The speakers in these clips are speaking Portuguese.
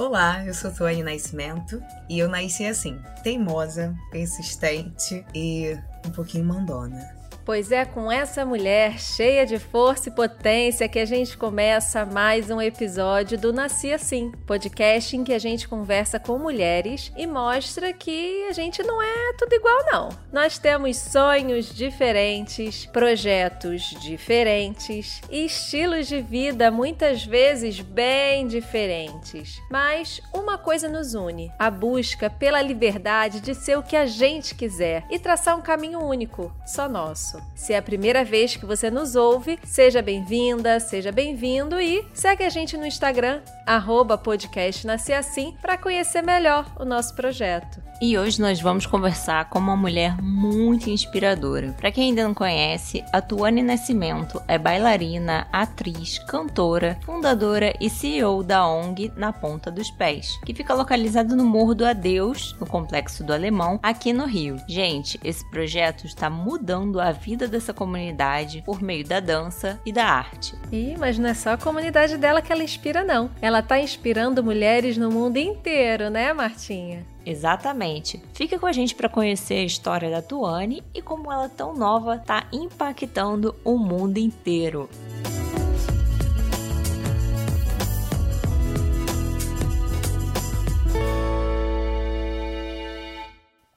Olá, eu sou Tuane Nascimento e eu nasci assim, teimosa, persistente e um pouquinho mandona. Pois é com essa mulher cheia de força e potência que a gente começa mais um episódio do Nasci Assim, podcast em que a gente conversa com mulheres e mostra que a gente não é tudo igual, não. Nós temos sonhos diferentes, projetos diferentes e estilos de vida muitas vezes bem diferentes. Mas uma coisa nos une: a busca pela liberdade de ser o que a gente quiser e traçar um caminho único, só nosso. Se é a primeira vez que você nos ouve, seja bem-vinda, seja bem-vindo e segue a gente no Instagram, arroba podcast Nascer Assim, para conhecer melhor o nosso projeto. E hoje nós vamos conversar com uma mulher muito inspiradora. Para quem ainda não conhece, a Tuane Nascimento é bailarina, atriz, cantora, fundadora e CEO da ONG Na Ponta dos Pés, que fica localizado no Morro do Adeus, no Complexo do Alemão, aqui no Rio. Gente, esse projeto está mudando a vida dessa comunidade por meio da dança e da arte. Ih, mas não é só a comunidade dela que ela inspira, não. Ela está inspirando mulheres no mundo inteiro, né, Martinha? Exatamente. Fica com a gente para conhecer a história da Tuane e como ela tão nova está impactando o mundo inteiro.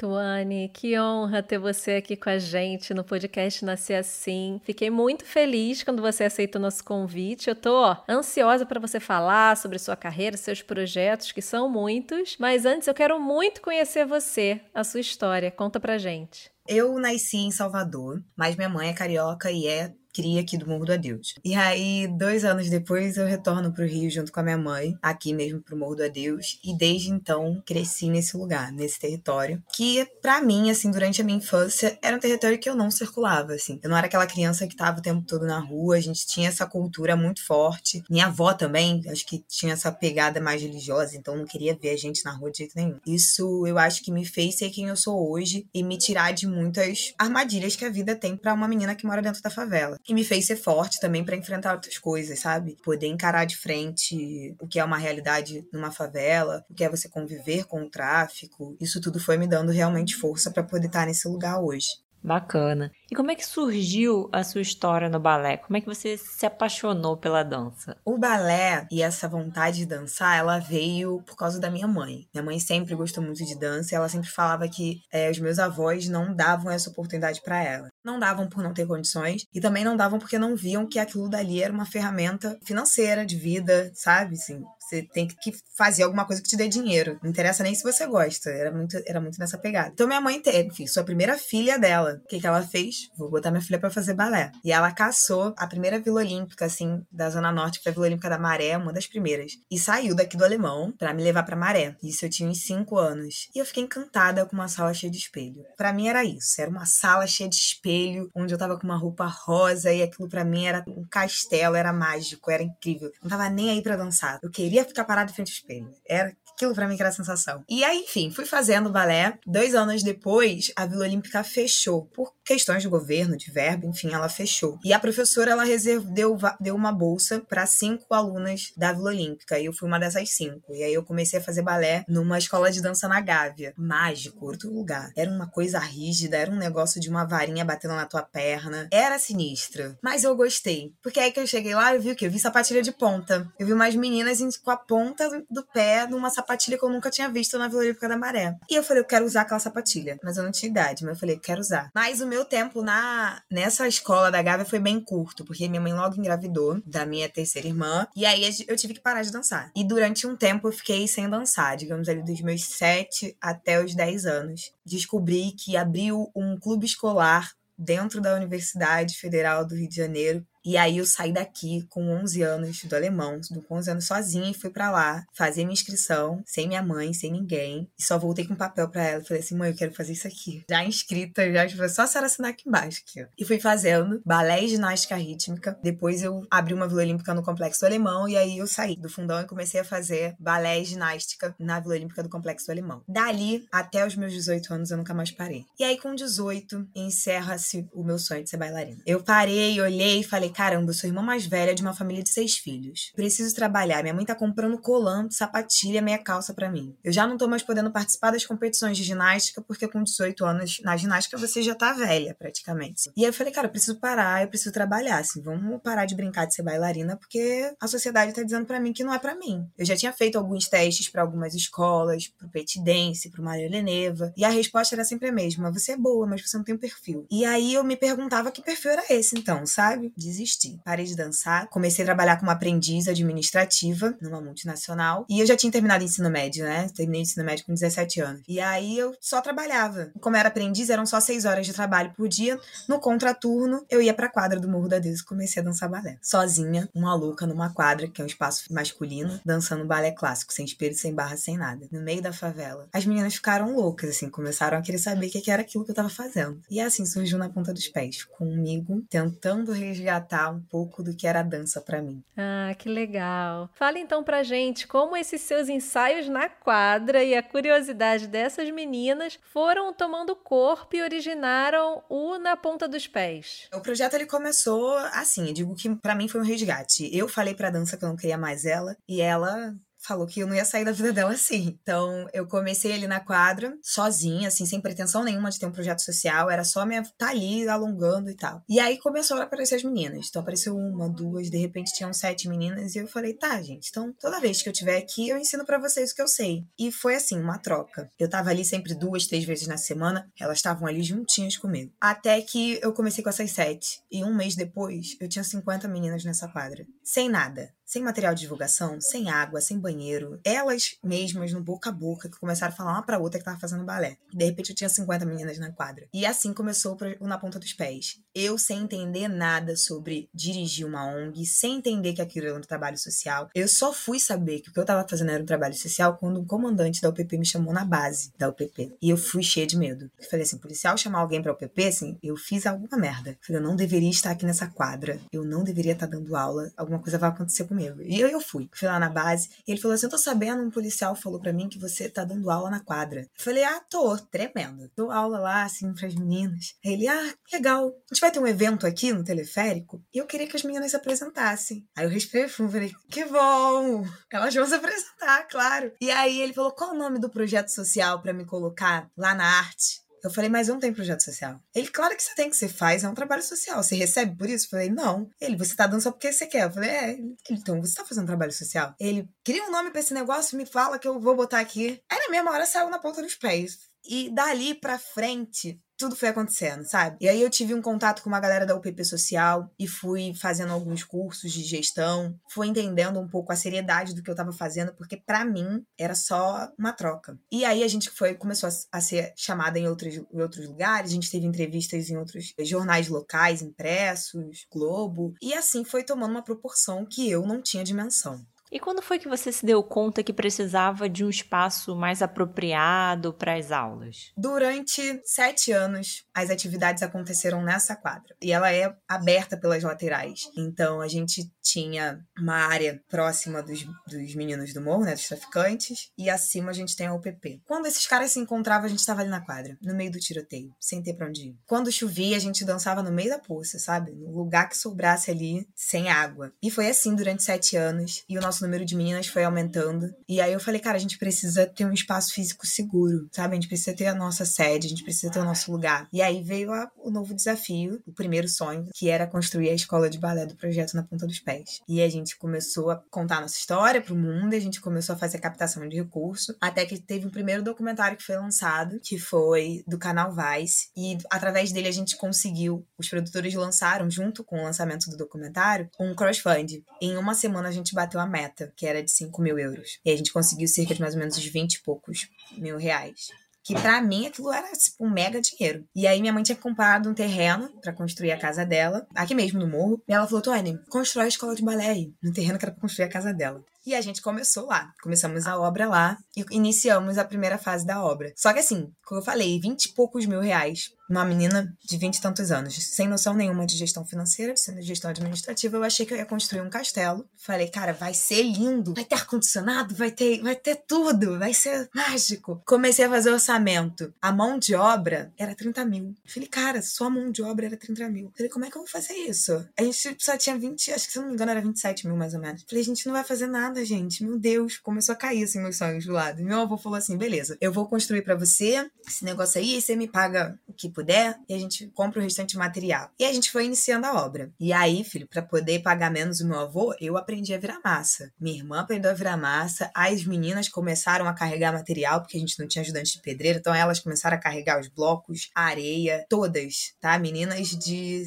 Tuane, que honra ter você aqui com a gente no podcast Nascer Assim. Fiquei muito feliz quando você aceitou nosso convite. Eu tô ó, ansiosa para você falar sobre sua carreira, seus projetos, que são muitos. Mas antes eu quero muito conhecer você, a sua história. Conta pra gente. Eu nasci em Salvador, mas minha mãe é carioca e é cria aqui do Morro do Adeus. E aí, dois anos depois, eu retorno pro Rio junto com a minha mãe, aqui mesmo pro Morro do Adeus, e desde então cresci nesse lugar, nesse território, que para mim, assim, durante a minha infância, era um território que eu não circulava, assim. Eu não era aquela criança que tava o tempo todo na rua, a gente tinha essa cultura muito forte. Minha avó também, acho que tinha essa pegada mais religiosa, então não queria ver a gente na rua de jeito nenhum. Isso eu acho que me fez ser quem eu sou hoje e me tirar de muitas armadilhas que a vida tem para uma menina que mora dentro da favela e me fez ser forte também para enfrentar outras coisas, sabe? Poder encarar de frente o que é uma realidade numa favela, o que é você conviver com o tráfico. Isso tudo foi me dando realmente força para poder estar nesse lugar hoje. Bacana. E como é que surgiu a sua história no balé? Como é que você se apaixonou pela dança? O balé e essa vontade de dançar, ela veio por causa da minha mãe. Minha mãe sempre gostou muito de dança e ela sempre falava que é, os meus avós não davam essa oportunidade para ela. Não davam por não ter condições e também não davam porque não viam que aquilo dali era uma ferramenta financeira de vida, sabe? Assim, você tem que fazer alguma coisa que te dê dinheiro. Não interessa nem se você gosta. Era muito, era muito nessa pegada. Então minha mãe teve, enfim, sua primeira filha dela. O que, que ela fez? Vou botar minha filha para fazer balé. E ela caçou a primeira Vila Olímpica, assim, da Zona Norte, que foi a Vila Olímpica da Maré, uma das primeiras. E saiu daqui do Alemão para me levar pra Maré. Isso eu tinha uns 5 anos. E eu fiquei encantada com uma sala cheia de espelho. Para mim era isso. Era uma sala cheia de espelho, onde eu tava com uma roupa rosa e aquilo para mim era um castelo, era mágico, era incrível. Não tava nem aí para dançar. Eu queria ficar parado em frente ao espelho. Era aquilo para mim que era a sensação. E aí, enfim, fui fazendo balé. Dois anos depois, a Vila Olímpica fechou. Por questões de governo, de verbo, enfim, ela fechou. E a professora, ela deu, deu uma bolsa para cinco alunas da Vila Olímpica. E eu fui uma dessas cinco. E aí eu comecei a fazer balé numa escola de dança na Gávea. Mágico, outro lugar. Era uma coisa rígida, era um negócio de uma varinha batendo na tua perna. Era sinistra. Mas eu gostei. Porque aí que eu cheguei lá, eu vi o quê? Eu vi sapatilha de ponta. Eu vi umas meninas com a ponta do pé numa sapatilha que eu nunca tinha visto na Vila Olímpica da Maré. E eu falei, eu quero usar aquela sapatilha. Mas eu não tinha idade, mas eu falei, quero usar. Mas o meu tempo na nessa escola da Gávea foi bem curto, porque minha mãe logo engravidou da minha terceira irmã. E aí eu tive que parar de dançar. E durante um tempo eu fiquei sem dançar, digamos ali dos meus 7 até os 10 anos. Descobri que abriu um clube escolar dentro da Universidade Federal do Rio de Janeiro e aí eu saí daqui com 11 anos do alemão, com 11 anos sozinha e fui para lá fazer minha inscrição, sem minha mãe, sem ninguém. E só voltei com papel para ela. Falei assim, mãe, eu quero fazer isso aqui. Já inscrita, já foi só a senhora assinar aqui embaixo. Aqui, E fui fazendo balé e ginástica rítmica. Depois eu abri uma Vila Olímpica no Complexo do Alemão e aí eu saí do fundão e comecei a fazer balé e ginástica na Vila Olímpica do Complexo do Alemão. Dali, até os meus 18 anos, eu nunca mais parei. E aí com 18, encerra-se o meu sonho de ser bailarina. Eu parei, olhei e falei, caramba, eu sou irmã mais velha de uma família de seis filhos. Preciso trabalhar. Minha mãe tá comprando colã, sapatilha, meia calça para mim. Eu já não tô mais podendo participar das competições de ginástica, porque com 18 anos na ginástica você já tá velha, praticamente. E aí eu falei, cara, eu preciso parar, eu preciso trabalhar, assim, vamos parar de brincar de ser bailarina, porque a sociedade tá dizendo para mim que não é para mim. Eu já tinha feito alguns testes para algumas escolas, pro Petit Dance, pro Maria Leneva, e a resposta era sempre a mesma: você é boa, mas você não tem um perfil. E aí eu me perguntava que perfil era esse, então, sabe? Desisti. Parei de dançar, comecei a trabalhar como aprendiz administrativa numa multinacional. E eu já tinha terminado ensino médio, né? Terminei o ensino médio com 17 anos. E aí eu só trabalhava. Como era aprendiz, eram só seis horas de trabalho por dia. No contraturno, eu ia pra quadra do Morro da Deus e comecei a dançar balé. Sozinha, uma louca numa quadra, que é um espaço masculino, dançando balé clássico, sem espelho, sem barra, sem nada. No meio da favela. As meninas ficaram loucas, assim, começaram a querer saber o que era aquilo que eu tava fazendo. E assim surgiu na ponta dos pés, comigo, tentando resgatar um pouco do que era a dança para mim. Ah, que legal. Fala então pra gente como esses seus ensaios na quadra e a curiosidade dessas meninas foram tomando corpo e originaram o Na Ponta dos Pés. O projeto ele começou assim, eu digo que para mim foi um resgate. Eu falei pra dança que eu não queria mais ela e ela falou que eu não ia sair da vida dela assim. Então, eu comecei ali na quadra, sozinha, assim, sem pretensão nenhuma de ter um projeto social, era só minha tá ali alongando e tal. E aí começou a aparecer as meninas. Então, apareceu uma, duas, de repente tinham sete meninas, e eu falei, tá, gente, então toda vez que eu tiver aqui, eu ensino para vocês o que eu sei. E foi assim, uma troca. Eu tava ali sempre duas, três vezes na semana, elas estavam ali juntinhas comigo. Até que eu comecei com essas sete. E um mês depois, eu tinha 50 meninas nessa quadra. Sem nada sem material de divulgação, sem água, sem banheiro. Elas mesmas, no boca a boca, que começaram a falar uma pra outra que tava fazendo balé. De repente eu tinha 50 meninas na quadra. E assim começou o Na Ponta dos Pés. Eu sem entender nada sobre dirigir uma ONG, sem entender que aquilo era um trabalho social. Eu só fui saber que o que eu tava fazendo era um trabalho social quando um comandante da UPP me chamou na base da UPP. E eu fui cheia de medo. Eu falei assim, policial chamar alguém pra UPP, assim, eu fiz alguma merda. Eu falei, eu não deveria estar aqui nessa quadra. Eu não deveria estar dando aula. Alguma coisa vai acontecer comigo E eu, eu fui. Fui lá na base. E ele falou assim: Eu tô sabendo, um policial falou para mim que você tá dando aula na quadra. Eu falei: Ah, tô, tremendo. Dou aula lá, assim, pras meninas. Aí ele: Ah, legal. A gente vai ter um evento aqui no teleférico e eu queria que as meninas se apresentassem. Aí eu respirei fundo falei: Que bom! Elas vão se apresentar, claro. E aí ele falou: Qual o nome do projeto social para me colocar lá na arte? Eu falei, mas eu não tenho projeto social. Ele, claro que você tem, que você faz, é um trabalho social. Você recebe por isso? Eu falei, não. Ele, você tá dando só porque você quer. Eu falei, é. Ele, então, você tá fazendo trabalho social? Ele, cria um nome pra esse negócio, me fala que eu vou botar aqui. Aí na mesma hora saiu na ponta dos pés. E dali pra frente, tudo foi acontecendo, sabe? E aí eu tive um contato com uma galera da UPP Social e fui fazendo alguns cursos de gestão, fui entendendo um pouco a seriedade do que eu tava fazendo, porque para mim era só uma troca. E aí a gente foi começou a, ser chamada em outros, em outros lugares, a gente teve entrevistas em outros jornais locais, impressos, Globo, e assim foi tomando uma proporção que eu não tinha dimensão. E quando foi que você se deu conta que precisava de um espaço mais apropriado para as aulas? Durante sete anos, as atividades aconteceram nessa quadra. E ela é aberta pelas laterais. Então, a gente tinha uma área próxima dos, dos meninos do morro, né, dos traficantes, e acima a gente tem a UPP. Quando esses caras se encontravam, a gente estava ali na quadra, no meio do tiroteio, sem ter pra onde ir. Quando chovia, a gente dançava no meio da poça, sabe? No lugar que sobrasse ali, sem água. E foi assim durante sete anos. E o nosso número de meninas foi aumentando. E aí eu falei, cara, a gente precisa ter um espaço físico seguro, sabe? A gente precisa ter a nossa sede, a gente precisa ter o nosso lugar. E aí veio a, o novo desafio, o primeiro sonho, que era construir a escola de balé do projeto na ponta dos pés. E a gente começou a contar nossa história pro mundo, a gente começou a fazer a captação de recurso, até que teve um primeiro documentário que foi lançado, que foi do canal Vice, e através dele a gente conseguiu, os produtores lançaram, junto com o lançamento do documentário, um crowdfunding. Em uma semana a gente bateu a meta meta, que era de 5 mil euros. E a gente conseguiu cerca de mais ou menos uns 20 e poucos mil reais. Que para mim aquilo era tipo, um mega dinheiro. E aí minha mãe tinha comprado um terreno para construir a casa dela, aqui mesmo no morro. E ela falou: Tony, constrói a escola de balé aí, no terreno que era pra construir a casa dela. E a gente começou lá. Começamos a obra lá e iniciamos a primeira fase da obra. Só que assim, como eu falei, 20 e poucos mil reais uma menina de vinte e tantos anos, sem noção nenhuma de gestão financeira, sendo gestão administrativa, eu achei que eu ia construir um castelo. Falei, cara, vai ser lindo, vai ter ar-condicionado, vai ter, vai ter tudo, vai ser mágico. Comecei a fazer orçamento. A mão de obra era 30 mil. Falei, cara, só a mão de obra era 30 mil. Falei, como é que eu vou fazer isso? A gente só tinha 20, acho que se não me engano era 27 mil mais ou menos. Falei, a gente não vai fazer nada, gente. Meu Deus, começou a cair assim meus sonhos do lado. Meu avô falou assim: beleza, eu vou construir para você esse negócio aí, e você me paga o que puder e a gente compra o restante material. E a gente foi iniciando a obra. E aí, filho, para poder pagar menos o meu avô, eu aprendi a virar massa. Minha irmã aprendeu a virar massa, as meninas começaram a carregar material, porque a gente não tinha ajudante de pedreiro, então elas começaram a carregar os blocos, a areia, todas, tá? Meninas de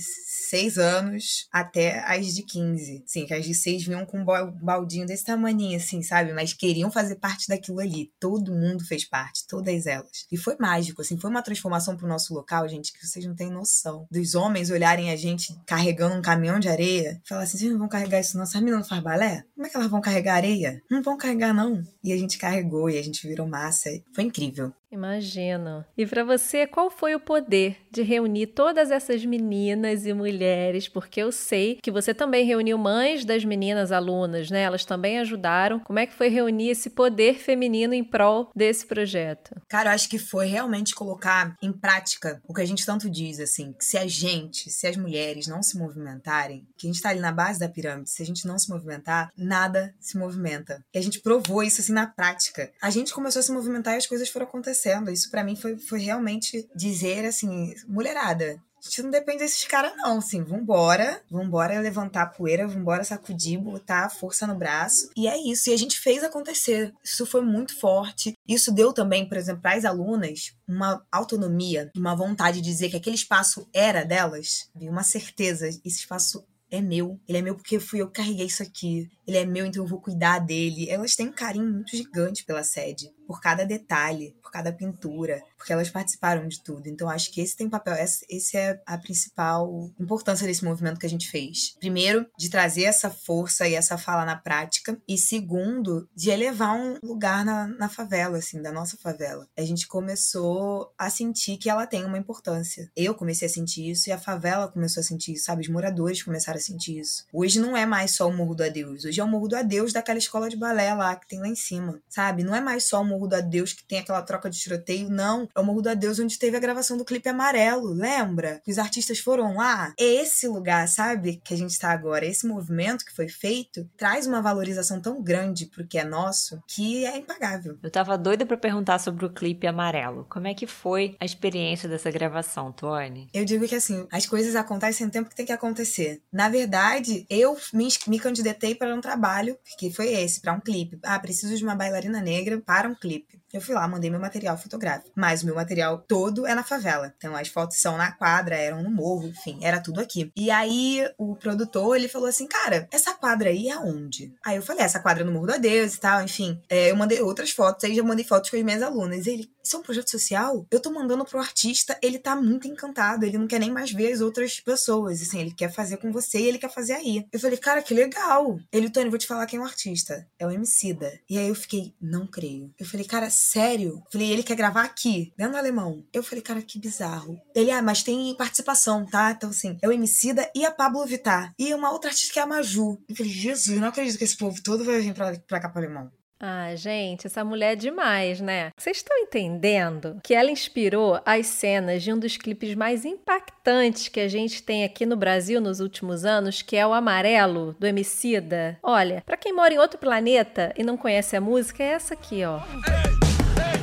6 anos até as de 15. Sim, que as de 6 vinham com um baldinho desse tamanho, assim, sabe? Mas queriam fazer parte daquilo ali. Todo mundo fez parte, todas elas. E foi mágico, assim, foi uma transformação pro nosso local, gente, que vocês não têm noção. Dos homens olharem a gente carregando um caminhão de areia, falar assim: vocês não vão carregar isso, não. Essas meninas não faz balé? Como é que elas vão carregar areia? Não vão carregar, não. E a gente carregou e a gente virou massa. Foi incrível. Imagino. E para você, qual foi o poder de reunir todas essas meninas e mulheres? Porque eu sei que você também reuniu mães das meninas alunas, né? Elas também ajudaram. Como é que foi reunir esse poder feminino em prol desse projeto? Cara, eu acho que foi realmente colocar em prática o que a gente tanto diz, assim, que se a gente, se as mulheres não se movimentarem, que a gente tá ali na base da pirâmide, se a gente não se movimentar, nada se movimenta. E a gente provou isso, assim, na prática. A gente começou a se movimentar e as coisas foram acontecendo acontecendo. Isso para mim foi, foi realmente dizer assim, mulherada, a gente não depende desses caras, não, assim, vambora, vambora levantar a poeira, vambora sacudir, botar força no braço. E é isso, e a gente fez acontecer. Isso foi muito forte. Isso deu também, por exemplo, para as alunas uma autonomia, uma vontade de dizer que aquele espaço era delas, uma certeza, esse espaço é meu. Ele é meu porque fui eu que carreguei isso aqui. Ele é meu, então eu vou cuidar dele. Elas têm um carinho muito gigante pela sede, por cada detalhe, por cada pintura, porque elas participaram de tudo. Então acho que esse tem papel, esse é a principal importância desse movimento que a gente fez. Primeiro, de trazer essa força e essa fala na prática, e segundo, de elevar um lugar na, na favela, assim, da nossa favela. A gente começou a sentir que ela tem uma importância. Eu comecei a sentir isso e a favela começou a sentir isso, sabe? Os moradores começaram a sentir isso. Hoje não é mais só o Morro do Adeus. Hoje hoje é o Morro do Adeus daquela escola de balé lá que tem lá em cima, sabe? Não é mais só o Morro do Adeus que tem aquela troca de tiroteio, não. É o Morro do Adeus onde teve a gravação do clipe amarelo, lembra? Que os artistas foram lá. É esse lugar, sabe? Que a gente tá agora. Esse movimento que foi feito traz uma valorização tão grande pro que é nosso que é impagável. Eu tava doida para perguntar sobre o clipe amarelo. Como é que foi a experiência dessa gravação, Tony? Eu digo que assim, as coisas acontecem no tempo que tem que acontecer. Na verdade, eu me, me candidatei para um trabalho, que foi esse, para um clipe. Ah, preciso de uma bailarina negra para um clipe. Eu fui lá, mandei meu material fotográfico. Mas o meu material todo é na favela. Então as fotos são na quadra, eram no morro, enfim, era tudo aqui. E aí o produtor, ele falou assim, cara, essa quadra aí é onde? Aí eu falei, essa quadra é no Morro do Adeus e tal, enfim. É, eu mandei outras fotos, aí já mandei fotos com as minhas alunas. Ele, isso é um projeto social? Eu tô mandando pro artista, ele tá muito encantado, ele não quer nem mais ver as outras pessoas, assim, ele quer fazer com você e ele quer fazer aí. Eu falei, cara, que legal. Ele, Tony, vou te falar quem é o artista. É o Emicida. E aí eu fiquei, não creio. Eu falei, cara, sério? Eu falei, ele quer gravar aqui, dentro do alemão. Eu falei, cara, que bizarro. Ele, ah, mas tem participação, tá? Então, assim, é o Emicida e a Pablo Vittar. E uma outra artista que é a Maju. Eu falei, Jesus, não acredito que esse povo todo vai vir pra, pra cá pro alemão. Ah, gente, essa mulher é demais, né? Vocês estão entendendo que ela inspirou as cenas de um dos clipes mais impactantes que a gente tem aqui no Brasil nos últimos anos, que é o Amarelo, do Emicida? Olha, para quem mora em outro planeta e não conhece a música, é essa aqui, ó.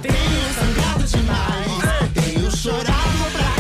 Tenho sangrado demais, tenho chorado pra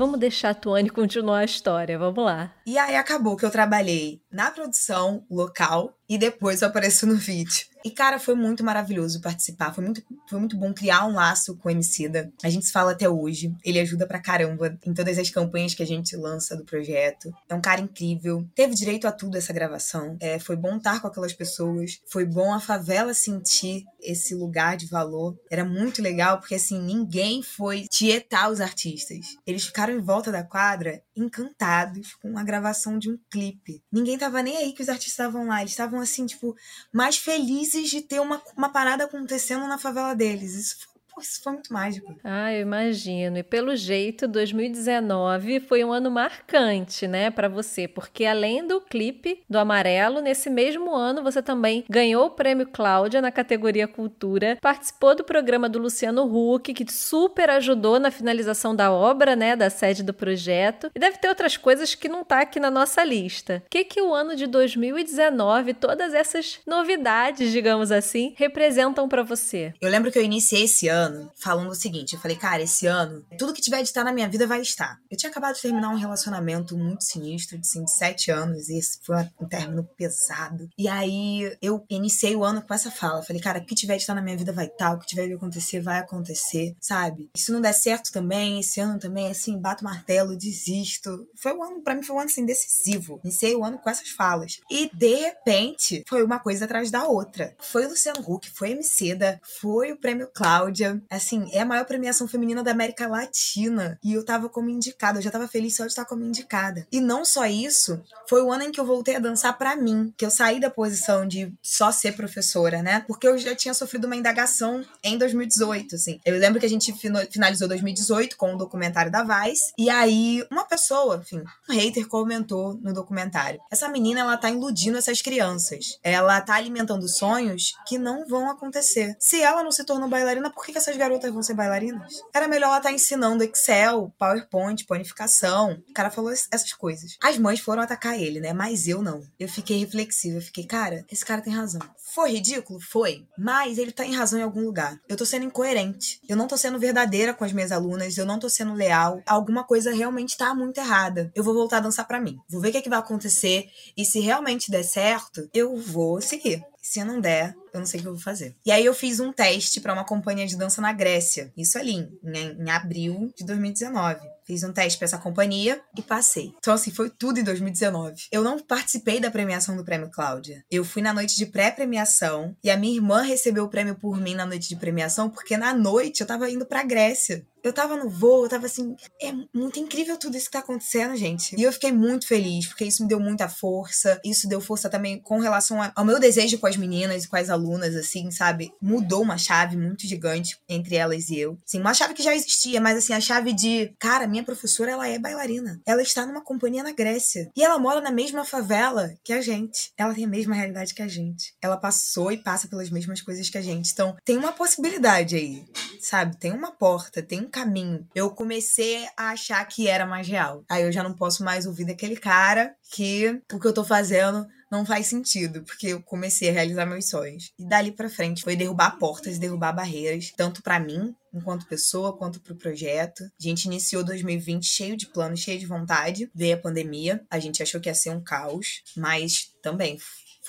Vamos deixar a Tuane continuar a história, vamos lá. E aí acabou que eu trabalhei na produção local e depois eu apareço no vídeo. E, cara, foi muito maravilhoso participar. Foi muito, foi muito bom criar um laço com o Emicida. A gente se fala até hoje. Ele ajuda pra caramba em todas as campanhas que a gente lança do projeto. É um cara incrível. Teve direito a tudo essa gravação. É, foi bom estar com aquelas pessoas. Foi bom a favela sentir esse lugar de valor. Era muito legal, porque assim, ninguém foi tietar os artistas. Eles ficaram em volta da quadra encantados com a gravação de um clipe. Ninguém tava nem aí que os artistas estavam lá. Eles estavam assim, tipo, mais felizes de ter uma, uma parada acontecendo na favela deles. Isso isso foi muito mágico. Ah, eu imagino. E pelo jeito, 2019 foi um ano marcante, né, para você, porque além do clipe do Amarelo, nesse mesmo ano você também ganhou o prêmio Cláudia na categoria Cultura, participou do programa do Luciano Huck, que super ajudou na finalização da obra, né, da sede do projeto. E deve ter outras coisas que não tá aqui na nossa lista. O que que o ano de 2019, todas essas novidades, digamos assim, representam para você? Eu lembro que eu iniciei esse ano ano falando o seguinte: eu falei, cara, esse ano, tudo que tiver de estar na minha vida vai estar. Eu tinha acabado de terminar um relacionamento muito sinistro, de, assim, de sete anos, e esse foi um término pesado. E aí eu iniciei o ano com essa fala: falei, cara, o que tiver de estar na minha vida vai estar, o que tiver de acontecer vai acontecer, sabe? Se não der certo também, esse ano também, assim, bato martelo, desisto. Foi um ano, pra mim, foi um ano assim, decisivo. Iniciei o ano com essas falas. E de repente, foi uma coisa atrás da outra. Foi o Luciano Huck, foi a Emicida, foi o prêmio Cláudia, assim, é a maior premiação feminina da América Latina. E eu tava como indicada, eu já tava feliz só de estar como indicada. E não só isso, foi o ano em que eu voltei a dançar para mim, que eu saí da posição de só ser professora, né? Porque eu já tinha sofrido uma indagação em 2018, assim. Eu lembro que a gente finalizou 2018 com o um documentário da Vice, e aí uma pessoa, enfim, um hater comentou no documentário: essa menina, ela tá iludindo essas crianças. Ela tá alimentando sonhos que não vão acontecer. Se ela não se tornou bailarina, por que, essas garotas vão ser bailarinas? Era melhor ela estar tá ensinando Excel, PowerPoint, panificação. O cara falou essas coisas. As mães foram atacar ele, né? Mas eu não. Eu fiquei reflexiva. Eu fiquei, cara, esse cara tem razão. Foi ridículo? Foi. Mas ele tá em razão em algum lugar. Eu tô sendo incoerente. Eu não tô sendo verdadeira com as minhas alunas. Eu não tô sendo leal. Alguma coisa realmente tá muito errada. Eu vou voltar a dançar para mim. Vou ver o que, é que vai acontecer. E se realmente der certo, eu vou seguir. Se não der, eu não sei o que eu vou fazer. E aí eu fiz um teste para uma companhia de dança na Grécia. Isso ali, em, em abril de 2019. Fiz um teste para essa companhia e passei. Então, assim, foi tudo em 2019. Eu não participei da premiação do Prêmio Cláudia. Eu fui na noite de pré-premiação e a minha irmã recebeu o prêmio por mim na noite de premiação, porque na noite eu tava indo pra Grécia. Eu tava no voo, eu tava assim, é muito incrível tudo isso que tá acontecendo, gente. E eu fiquei muito feliz, porque isso me deu muita força. Isso deu força também com relação ao meu desejo com as meninas e com as alunas, assim, sabe? Mudou uma chave muito gigante entre elas e eu. Sim, uma chave que já existia, mas assim, a chave de, cara, minha professora, ela é bailarina. Ela está numa companhia na Grécia. E ela mora na mesma favela que a gente. Ela tem a mesma realidade que a gente. Ela passou e passa pelas mesmas coisas que a gente. Então, tem uma possibilidade aí, sabe? Tem uma porta, tem um caminho. Eu comecei a achar que era mais real. Aí eu já não posso mais ouvir daquele cara que o que eu tô fazendo não faz sentido, porque eu comecei a realizar meus sonhos. E dali para frente foi derrubar portas, derrubar barreiras, tanto para mim, enquanto pessoa, quanto pro projeto. A gente iniciou 2020 cheio de planos, cheio de vontade. Veio a pandemia, a gente achou que ia ser um caos, mas também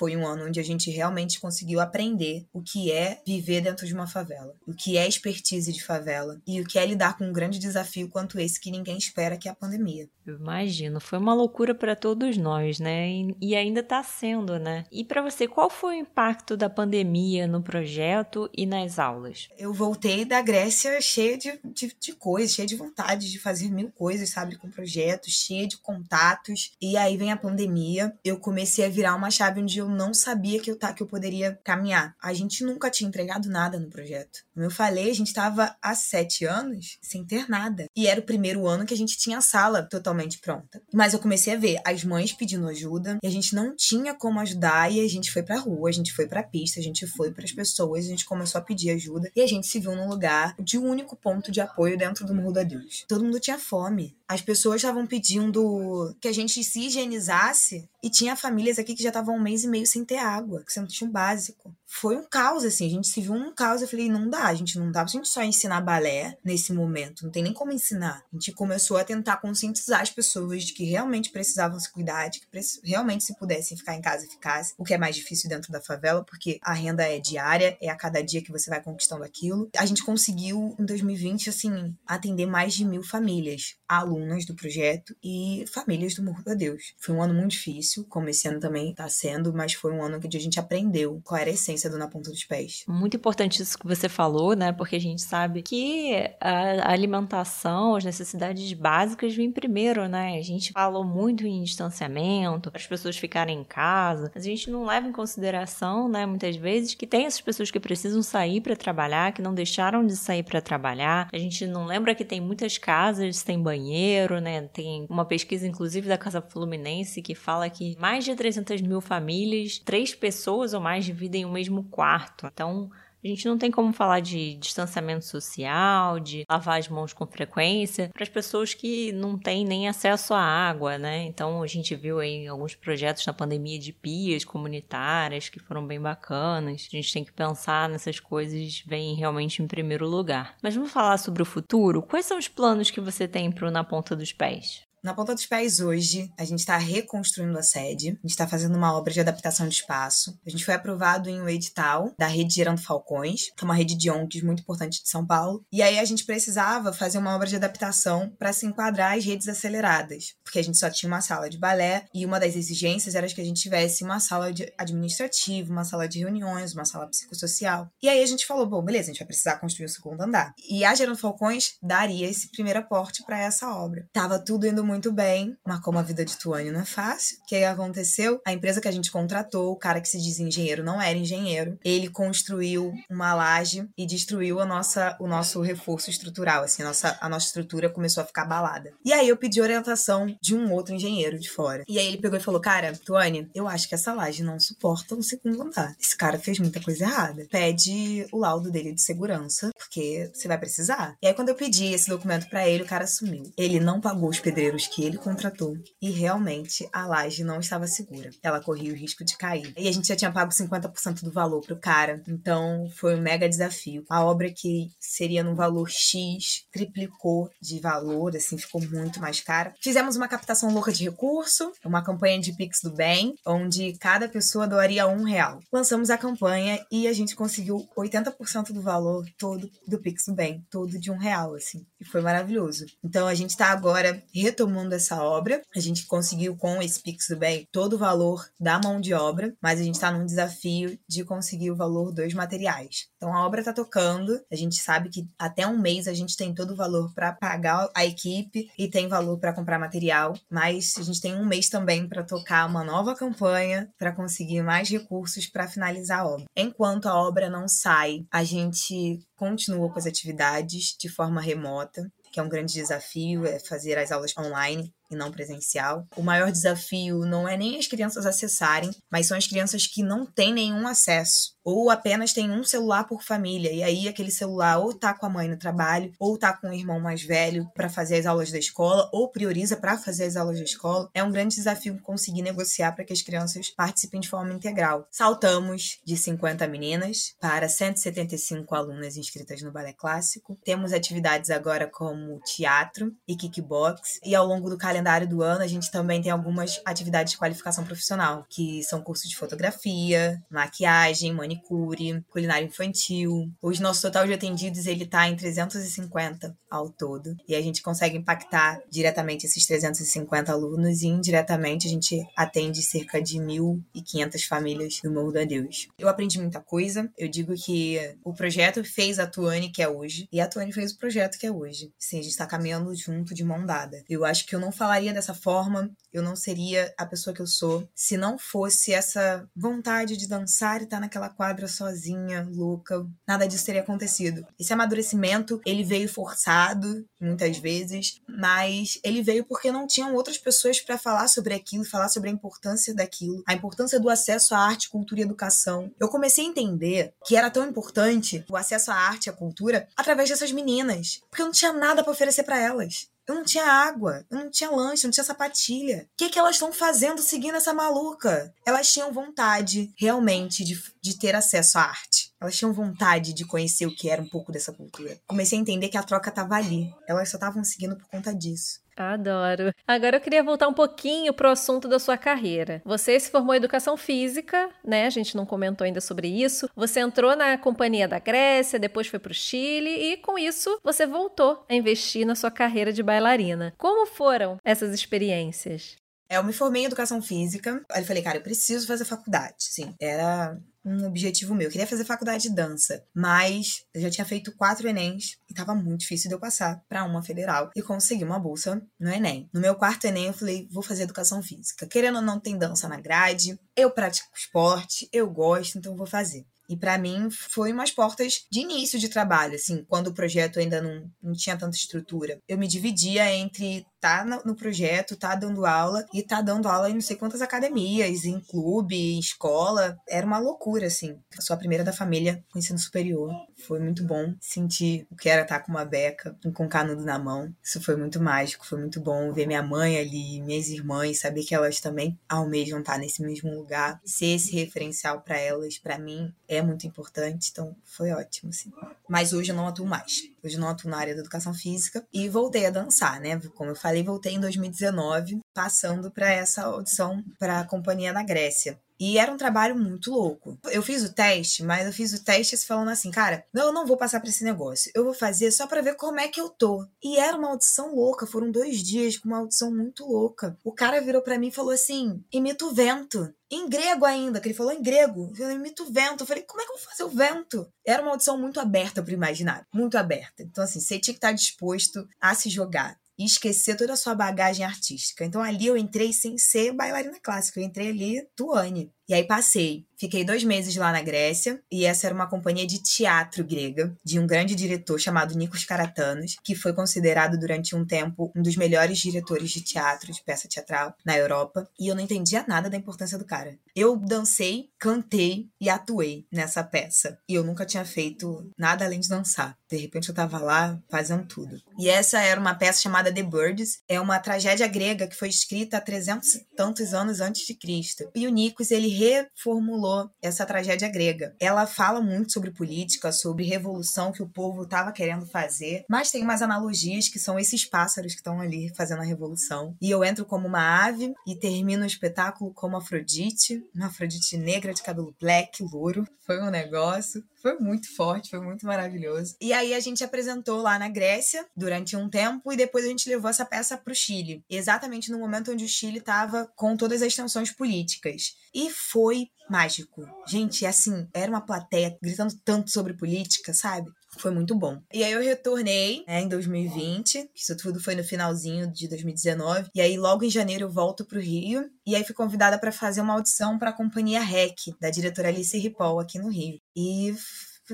foi um ano onde a gente realmente conseguiu aprender o que é viver dentro de uma favela, o que é expertise de favela e o que é lidar com um grande desafio quanto esse que ninguém espera, que é a pandemia. Eu imagino, foi uma loucura para todos nós, né? E, ainda está sendo, né? E para você, qual foi o impacto da pandemia no projeto e nas aulas? Eu voltei da Grécia cheia de, de, de coisas, cheia de vontade de fazer mil coisas, sabe? Com projetos, cheia de contatos. E aí vem a pandemia, eu comecei a virar uma chave onde eu não sabia que eu, tá, que eu poderia caminhar. A gente nunca tinha entregado nada no projeto. Como eu falei, a gente estava há sete anos sem ter nada. E era o primeiro ano que a gente tinha a sala totalmente pronta. Mas eu comecei a ver as mães pedindo ajuda e a gente não tinha como ajudar e a gente foi pra rua, a gente foi pra pista, a gente foi para as pessoas, a gente começou a pedir ajuda e a gente se viu num lugar de um único ponto de apoio dentro do Morro da Deus. Todo mundo tinha fome. As pessoas estavam pedindo que a gente se higienizasse e tinha famílias aqui que já estavam um mês e meio sem ter água, que você não tinha um básico. Foi um caos, assim. A gente se viu num caos. Eu falei, não dá, a gente não dá pra gente só ensinar balé nesse momento. Não tem nem como ensinar. A gente começou a tentar conscientizar as pessoas de que realmente precisavam se cuidar, de que realmente se pudessem ficar em casa, ficasse. O que é mais difícil dentro da favela, porque a renda é diária, é a cada dia que você vai conquistando aquilo. A gente conseguiu, em 2020, assim, atender mais de mil famílias, alunas do projeto e famílias do Morro da Deus. Foi um ano muito difícil, como esse ano também tá sendo, mas foi um ano que a gente aprendeu qual era a essência do Na Ponta dos Pés. Muito importante isso que você falou, né? Porque a gente sabe que a alimentação, as necessidades básicas vêm primeiro, né? A gente falou muito em distanciamento, as pessoas ficarem em casa, mas a gente não leva em consideração, né, muitas vezes, que tem essas pessoas que precisam sair para trabalhar, que não deixaram de sair para trabalhar. A gente não lembra que tem muitas casas sem banheiro, né? Tem uma pesquisa, inclusive, da Casa Fluminense que fala que mais de 300 mil famílias, três pessoas ou mais dividem o mesmo quarto. Então, a gente não tem como falar de distanciamento social, de lavar as mãos com frequência para as pessoas que não têm nem acesso à água, né? Então a gente viu aí alguns projetos na pandemia de pias comunitárias que foram bem bacanas. A gente tem que pensar nessas coisas vem realmente em primeiro lugar. Mas vamos falar sobre o futuro. Quais são os planos que você tem para o na ponta dos pés? Na Ponta dos Pés, hoje, a gente está reconstruindo a sede. A gente está fazendo uma obra de adaptação de espaço. A gente foi aprovado em um edital da Rede Gerando Falcões, que é uma rede de ONGs muito importante de São Paulo. E aí a gente precisava fazer uma obra de adaptação para se enquadrar às redes aceleradas, porque a gente só tinha uma sala de balé e uma das exigências era que a gente tivesse uma sala administrativa, uma sala de reuniões, uma sala psicossocial. E aí a gente falou, bom, beleza, a gente vai precisar construir o segundo andar. E a Gerando Falcões daria esse primeiro aporte para essa obra. Tava tudo indo muito bem, mas como a vida de Tuane não é fácil, o que aconteceu? A empresa que a gente contratou, o cara que se diz engenheiro não era engenheiro, ele construiu uma laje e destruiu a nossa, o nosso reforço estrutural, assim, a nossa, a nossa estrutura começou a ficar abalada. E aí eu pedi orientação de um outro engenheiro de fora. E aí ele pegou e falou, cara, Tuane, eu acho que essa laje não suporta um segundo andar. Esse cara fez muita coisa errada. Pede o laudo dele de segurança, porque você vai precisar. E aí quando eu pedi esse documento para ele, o cara sumiu. Ele não pagou os pedreiros que ele contratou e realmente a laje não estava segura. Ela corria o risco de cair. E a gente já tinha pago 50% do valor pro cara, então foi um mega desafio. A obra que seria no valor X triplicou de valor, assim, ficou muito mais cara. Fizemos uma captação louca de recurso, uma campanha de Pix do Bem, onde cada pessoa doaria um real. Lançamos a campanha e a gente conseguiu 80% do valor todo do Pix do Bem, todo de um real, assim. E foi maravilhoso. Então a gente tá agora retomando mundo essa obra. A gente conseguiu com esse Pix do Bem todo o valor da mão de obra, mas a gente está num desafio de conseguir o valor dos materiais. Então a obra está tocando, a gente sabe que até um mês a gente tem todo o valor para pagar a equipe e tem valor para comprar material, mas a gente tem um mês também para tocar uma nova campanha para conseguir mais recursos para finalizar a obra. Enquanto a obra não sai, a gente continua com as atividades de forma remota que é um grande desafio, é fazer as aulas online e não presencial. O maior desafio não é nem as crianças acessarem, mas são as crianças que não têm nenhum acesso ou apenas têm um celular por família e aí aquele celular ou tá com a mãe no trabalho ou tá com o irmão mais velho para fazer as aulas da escola ou prioriza para fazer as aulas da escola. É um grande desafio conseguir negociar para que as crianças participem de forma integral. Saltamos de 50 meninas para 175 alunas inscritas no balé clássico. Temos atividades agora como teatro e kickbox e ao longo do calendário calendário do ano, a gente também tem algumas atividades de qualificação profissional, que são cursos de fotografia, maquiagem, manicure, culinária infantil. O nosso total de atendidos ele tá em 350 ao todo. E a gente consegue impactar diretamente esses 350 alunos e indiretamente a gente atende cerca de 1.500 famílias do Morro da Deus. Eu aprendi muita coisa. Eu digo que o projeto fez a Tuane que é hoje e a Tuane fez o projeto que é hoje. Sim, a gente está caminhando junto de mão dada. Eu acho que eu não falaria dessa forma, eu não seria a pessoa que eu sou se não fosse essa vontade de dançar e estar tá naquela quadra sozinha, louca. Nada disso teria acontecido. Esse amadurecimento, ele veio forçado muitas vezes, mas ele veio porque não tinham outras pessoas para falar sobre aquilo, falar sobre a importância daquilo, a importância do acesso à arte, cultura e educação. Eu comecei a entender que era tão importante o acesso à arte e à cultura através dessas meninas, porque eu não tinha nada para oferecer para elas. Eu não tinha água, eu não tinha lanche, eu não tinha sapatilha. O que, que elas estão fazendo seguindo essa maluca? Elas tinham vontade, realmente, de, de ter acesso à arte. Elas tinham vontade de conhecer o que era um pouco dessa cultura. Comecei a entender que a troca estava ali. Elas só estavam seguindo por conta disso. Adoro. Agora eu queria voltar um pouquinho pro assunto da sua carreira. Você se formou em educação física, né? A gente não comentou ainda sobre isso. Você entrou na companhia da Grécia, depois foi pro Chile e com isso você voltou a investir na sua carreira de bailarina. Como foram essas experiências? É, eu me formei em educação física. Aí eu falei, cara, eu preciso fazer faculdade. Sim, era um objetivo meu. Eu queria fazer faculdade de dança, mas eu já tinha feito quatro Enems e tava muito difícil de eu passar para uma federal e consegui uma bolsa no Enem. No meu quarto Enem, eu falei, vou fazer educação física. Querendo ou não, tem dança na grade, eu pratico esporte, eu gosto, então vou fazer. E para mim foi umas portas de início de trabalho, assim, quando o projeto ainda não, não tinha tanta estrutura. Eu me dividia entre tá no projeto, tá dando aula e tá dando aula em não sei quantas academias, em clube, em escola. Era uma loucura, assim. Eu sou a primeira da família com ensino superior. Foi muito bom sentir o que era estar com uma beca, com canudo na mão. Isso foi muito mágico, foi muito bom ver minha mãe ali, minhas irmãs, saber que elas também almejam estar nesse mesmo lugar. Ser esse referencial para elas, para mim, é muito importante. Então, foi ótimo, assim. Mas hoje eu não atuo mais. Hoje eu não atuo na área da educação física e voltei a dançar, né? Como eu falei, voltei em 2019, passando para essa audição para a companhia na Grécia. E era um trabalho muito louco. Eu fiz o teste, mas eu fiz o teste falando assim, cara, não, eu não vou passar para esse negócio. Eu vou fazer só para ver como é que eu tô. E era uma audição louca. Foram dois dias com uma audição muito louca. O cara virou para mim e falou assim: imita o vento. Em grego ainda, que ele falou em grego. Eu imito o vento. Eu falei, como é que eu vou fazer o vento? Era uma audição muito aberta pro imaginário. Muito aberta. Então, assim, você tinha que estar disposto a se jogar e esquecer toda a sua bagagem artística. Então ali eu entrei sem ser bailarina clássica, eu entrei ali Tuane. E aí passei. Fiquei dois meses lá na Grécia, e essa era uma companhia de teatro grega, de um grande diretor chamado Nikos Karatanos, que foi considerado durante um tempo um dos melhores diretores de teatro, de peça teatral, na Europa. E eu não entendia nada da importância do cara. Eu dancei, cantei e atuei nessa peça. E eu nunca tinha feito nada além de dançar. De repente eu tava lá fazendo tudo. E essa era uma peça chamada The Birds. É uma tragédia grega que foi escrita há 300 e tantos anos antes de Cristo. E o Nikos, ele reformulou essa tragédia grega. Ela fala muito sobre política, sobre revolução que o povo estava querendo fazer, mas tem umas analogias que são esses pássaros que estão ali fazendo a revolução. E eu entro como uma ave e termino o espetáculo como Afrodite, uma Afrodite negra de cabelo black, louro. Foi um negócio. Foi muito forte, foi muito maravilhoso. E aí a gente apresentou lá na Grécia durante um tempo e depois a gente levou essa peça para o Chile, exatamente no momento onde o Chile estava com todas as tensões políticas. E foi mágico. Gente, assim, era uma plateia gritando tanto sobre política, sabe? Foi muito bom. E aí eu retornei né, em 2020. Isso tudo foi no finalzinho de 2019. E aí logo em janeiro eu volto pro Rio. E aí fui convidada para fazer uma audição para a companhia REC, da diretora Alice Ripoll aqui no Rio. E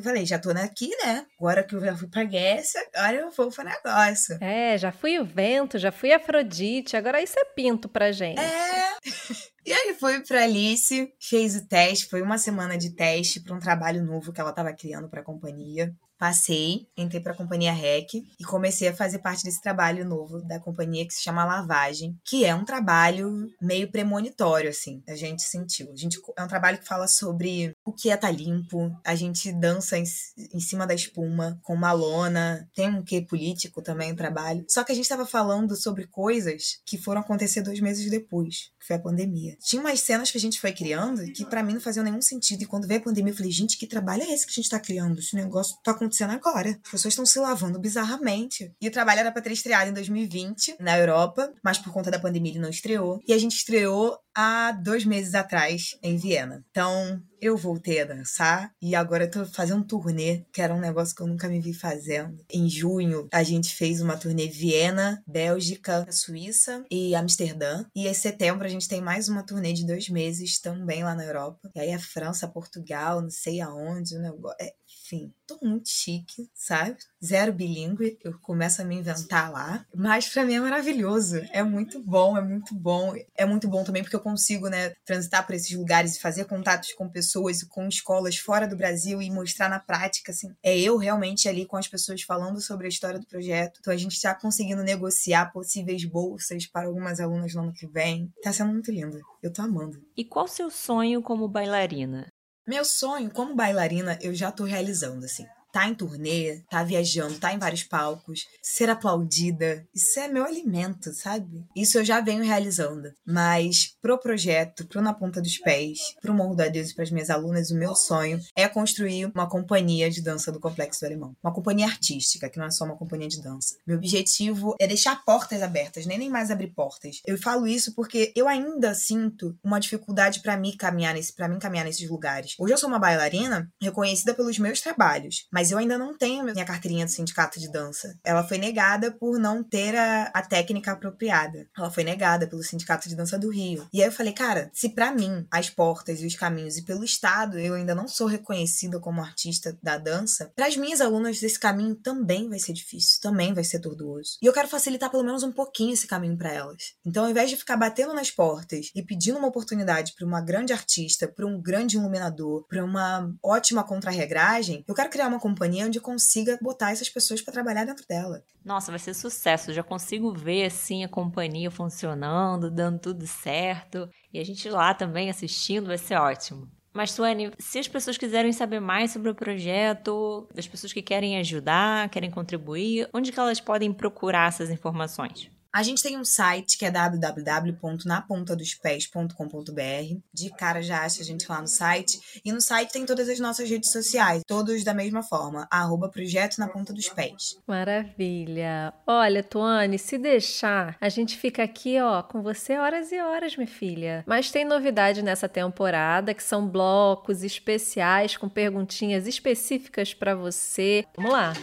falei, já tô aqui, né? Agora que eu já fui pra Grécia, agora eu vou pro negócio. É, já fui o vento, já fui Afrodite, agora isso é pinto pra gente. É. E aí fui pra Alice, fez o teste, foi uma semana de teste para um trabalho novo que ela tava criando para a companhia. Passei, entrei para a companhia REC e comecei a fazer parte desse trabalho novo da companhia que se chama Lavagem, que é um trabalho meio premonitório, assim, a gente sentiu. A gente, é um trabalho que fala sobre o que é tá limpo, a gente dança em, em cima da espuma, com uma lona, tem um quê político também o trabalho. Só que a gente estava falando sobre coisas que foram acontecer dois meses depois, que foi a pandemia. Tinha umas cenas que a gente foi criando que para mim não faziam nenhum sentido, e quando veio a pandemia eu falei, gente, que trabalho é esse que a gente tá criando? Esse negócio tá acontecendo agora. As pessoas estão se lavando bizarramente. E o trabalho era pra ter estreado em 2020 na Europa, mas por conta da pandemia ele não estreou. E a gente estreou há dois meses atrás em Viena. Então, eu voltei a dançar e agora eu tô fazendo um turnê, que era um negócio que eu nunca me vi fazendo. Em junho, a gente fez uma turnê Viena, Bélgica, Suíça e Amsterdã. E em setembro a gente tem mais uma turnê de dois meses também lá na Europa. E aí é França, Portugal, não sei aonde, o negócio. É enfim, tô muito chique, sabe? Zero bilíngue, eu começo a me inventar lá. Mas para mim é maravilhoso, é muito bom, é muito bom. É muito bom também porque eu consigo, né, transitar por esses lugares e fazer contatos com pessoas e com escolas fora do Brasil e mostrar na prática, assim. É eu realmente ali com as pessoas falando sobre a história do projeto. Então a gente está conseguindo negociar possíveis bolsas para algumas alunas no ano que vem. Tá sendo muito lindo. Eu tô amando. E qual o seu sonho como bailarina? Meu sonho como bailarina eu já tô realizando, assim tá em turnê, tá viajando, tá em vários palcos, ser aplaudida, isso é meu alimento, sabe? Isso eu já venho realizando. Mas pro projeto, pro Na Ponta dos Pés, pro Morro do Adeus e pras minhas alunas, o meu sonho é construir uma companhia de dança do Complexo do Alemão. Uma companhia artística, que não é só uma companhia de dança. Meu objetivo é deixar portas abertas, nem nem mais abrir portas. Eu falo isso porque eu ainda sinto uma dificuldade para mim caminhar nesse, para mim caminhar nesses lugares. Hoje eu sou uma bailarina reconhecida pelos meus trabalhos, mas eu ainda não tenho minha carteirinha do sindicato de dança. Ela foi negada por não ter a, a técnica apropriada. Ela foi negada pelo sindicato de dança do Rio. E aí eu falei, cara, se para mim as portas e os caminhos e pelo estado eu ainda não sou reconhecida como artista da dança, para as minhas alunas esse caminho também vai ser difícil, também vai ser tortuoso. E eu quero facilitar pelo menos um pouquinho esse caminho para elas. Então, ao invés de ficar batendo nas portas e pedindo uma oportunidade para uma grande artista, para um grande iluminador, para uma ótima contrarregragem, eu quero criar uma companhia onde consiga botar essas pessoas para trabalhar dentro dela. Nossa, vai ser sucesso. Já consigo ver assim a companhia funcionando, dando tudo certo. E a gente lá também assistindo vai ser ótimo. Mas, Tuane, se as pessoas quiserem saber mais sobre o projeto, as pessoas que querem ajudar, querem contribuir, onde que elas podem procurar essas informações? A gente tem um site que é www.napontadospés.com.br. De cara já acha a gente lá no site. E no site tem todas as nossas redes sociais, todos da mesma forma, arroba Projeto na Ponta dos Pés. Maravilha! Olha, Tuane, se deixar, a gente fica aqui, ó, com você horas e horas, minha filha. Mas tem novidade nessa temporada, que são blocos especiais com perguntinhas específicas para você. Vamos lá!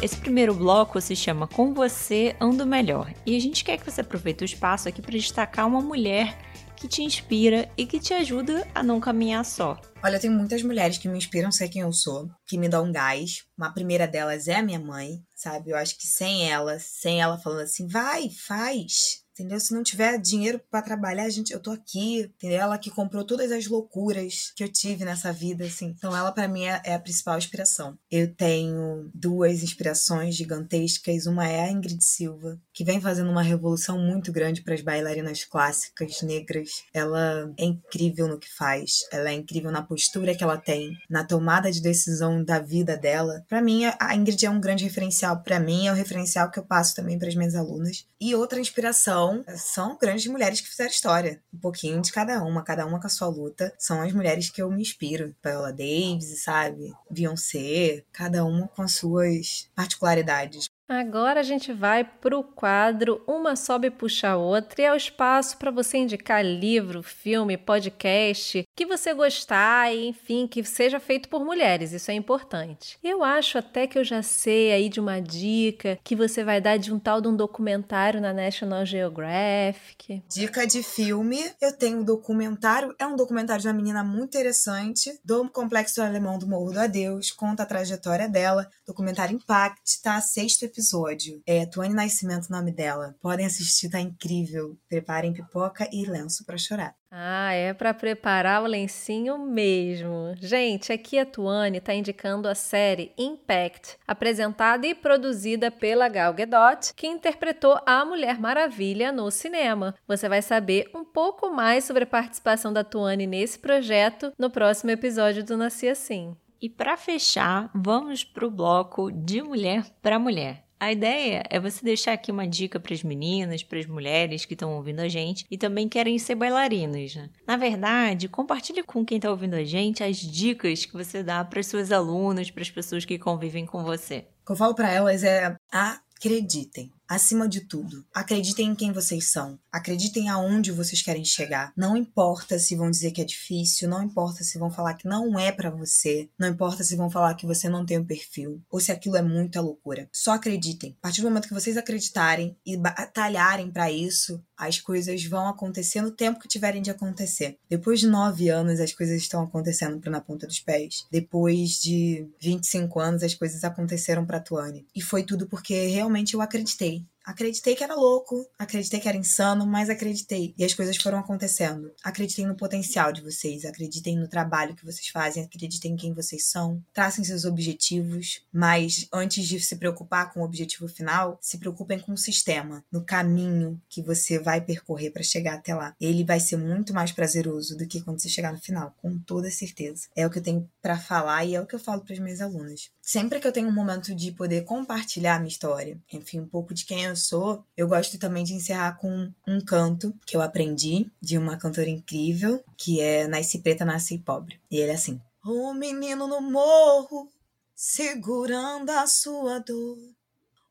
Esse primeiro bloco se chama Com Você Ando Melhor e a gente quer que você aproveite o espaço aqui para destacar uma mulher que te inspira e que te ajuda a não caminhar só. Olha, tem muitas mulheres que me inspiram ser quem eu sou, que me dão gás. Uma primeira delas é a minha mãe, sabe? Eu acho que sem ela, sem ela falando assim, vai, faz, entendeu? Se não tiver dinheiro para trabalhar, gente, eu tô aqui, entendeu? Ela que comprou todas as loucuras que eu tive nessa vida, assim. Então ela para mim é, é, a principal inspiração. Eu tenho duas inspirações gigantescas, uma é a Ingrid Silva, que vem fazendo uma revolução muito grande para as bailarinas clássicas negras. Ela é incrível no que faz, ela é incrível na postura que ela tem, na tomada de decisão da vida dela. Para mim, a Ingrid é um grande referencial para mim, é o referencial que eu passo também para as minhas alunas. E outra inspiração são, são grandes mulheres que fizeram história. Um pouquinho de cada uma, cada uma com a sua luta. São as mulheres que eu me inspiro. Viola Davis, sabe? Beyoncé, cada uma com as suas particularidades. Agora a gente vai para o quadro Uma Sobe Puxa a Outra e é o espaço para você indicar livro, filme, podcast, que você gostar e, enfim, que seja feito por mulheres, isso é importante. Eu acho até que eu já sei aí de uma dica que você vai dar de um tal de um documentário na National Geographic. Dica de filme, eu tenho um documentário, é um documentário de uma menina muito interessante, do Complexo Alemão do Morro do Adeus, conta a trajetória dela, documentário Impact, tá? Sexto episódio episódio. É Tuane Nascimento o nome dela. Podem assistir, tá incrível. Preparem pipoca e lenço para chorar. Ah, é para preparar o lencinho mesmo. Gente, aqui a Tuane está indicando a série Impact, apresentada e produzida pela Gal Gadot, que interpretou a Mulher Maravilha no cinema. Você vai saber um pouco mais sobre a participação da Tuane nesse projeto no próximo episódio do Nasci Assim. E para fechar, vamos para o bloco de mulher para mulher. A ideia é você deixar aqui uma dica para as meninas, para as mulheres que estão ouvindo a gente e também querem ser bailarinas. Né? Na verdade, compartilhe com quem está ouvindo a gente as dicas que você dá para as suas alunas, para as pessoas que convivem com você. O que eu falo para elas é acreditem. Acima de tudo, acreditem em quem vocês são. Acreditem aonde vocês querem chegar. Não importa se vão dizer que é difícil, não importa se vão falar que não é para você, não importa se vão falar que você não tem um perfil ou se aquilo é muita loucura. Só acreditem. A partir do momento que vocês acreditarem e batalharem para isso, as coisas vão acontecer no tempo que tiverem de acontecer. Depois de nove anos, as coisas estão acontecendo para na ponta dos pés. Depois de 25 anos, as coisas aconteceram para Tuane. E foi tudo porque realmente eu acreditei. Bye. Acreditei que era louco, acreditei que era insano, mas acreditei. E as coisas foram acontecendo. Acreditem no potencial de vocês, acreditem no trabalho que vocês fazem, acreditem em quem vocês são, tracem seus objetivos, mas antes de se preocupar com o objetivo final, se preocupem com o sistema, no caminho que você vai percorrer para chegar até lá. Ele vai ser muito mais prazeroso do que quando você chegar no final, com toda certeza. É o que eu tenho para falar e é o que eu falo para as minhas alunas. Sempre que eu tenho um momento de poder compartilhar a minha história, enfim, um pouco de quem eu sou, eu gosto também de encerrar com um canto que eu aprendi de uma cantora incrível, que é Nasce Preta, Nasce Pobre. E ele é assim: O menino no morro, segurando a sua dor.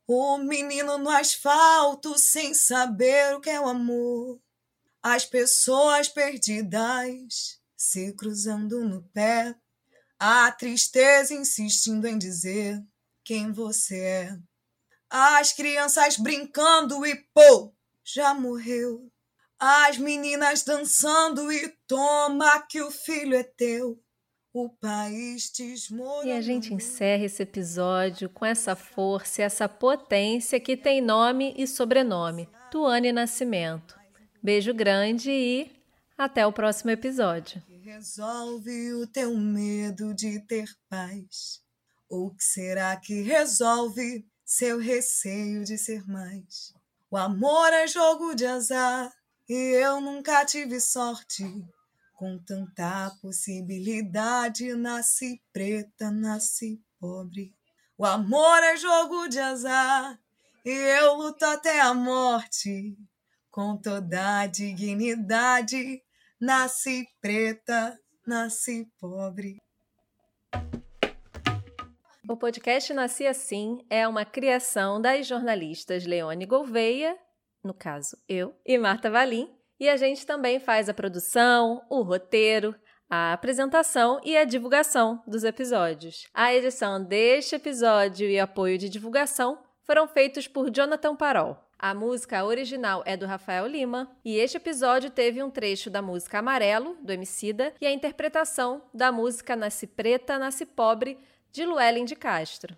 O menino no asfalto, sem saber o que é o amor. As pessoas perdidas se cruzando no pé. A tristeza insistindo em dizer quem você é. As crianças brincando e pô, já morreu. As meninas dançando e toma que o filho é teu. O país desmoronou. E a gente encerra esse episódio com essa força essa potência que tem nome e sobrenome: Tuane Nascimento. Beijo grande e até o próximo episódio. Resolve o teu medo de ter paz. O que será que resolve seu receio de ser mais. O amor é jogo de azar e eu nunca tive sorte. Com tanta possibilidade, nasci preta, nasci pobre. O amor é jogo de azar e eu luto até a morte. Com toda a dignidade, nasci preta, nasci pobre. O podcast Nasci Assim é uma criação das jornalistas Leone Gouveia, no caso eu, e Marta Valim, e a gente também faz a produção, o roteiro, a apresentação e a divulgação dos episódios. A edição deste episódio e apoio de divulgação foram feitos por Jonathan Parol. A música original é do Rafael Lima e este episódio teve um trecho da música Amarelo, do Emicida, e a interpretação da música Nasce Preta, Nasce Pobre, de Luellen de Castro.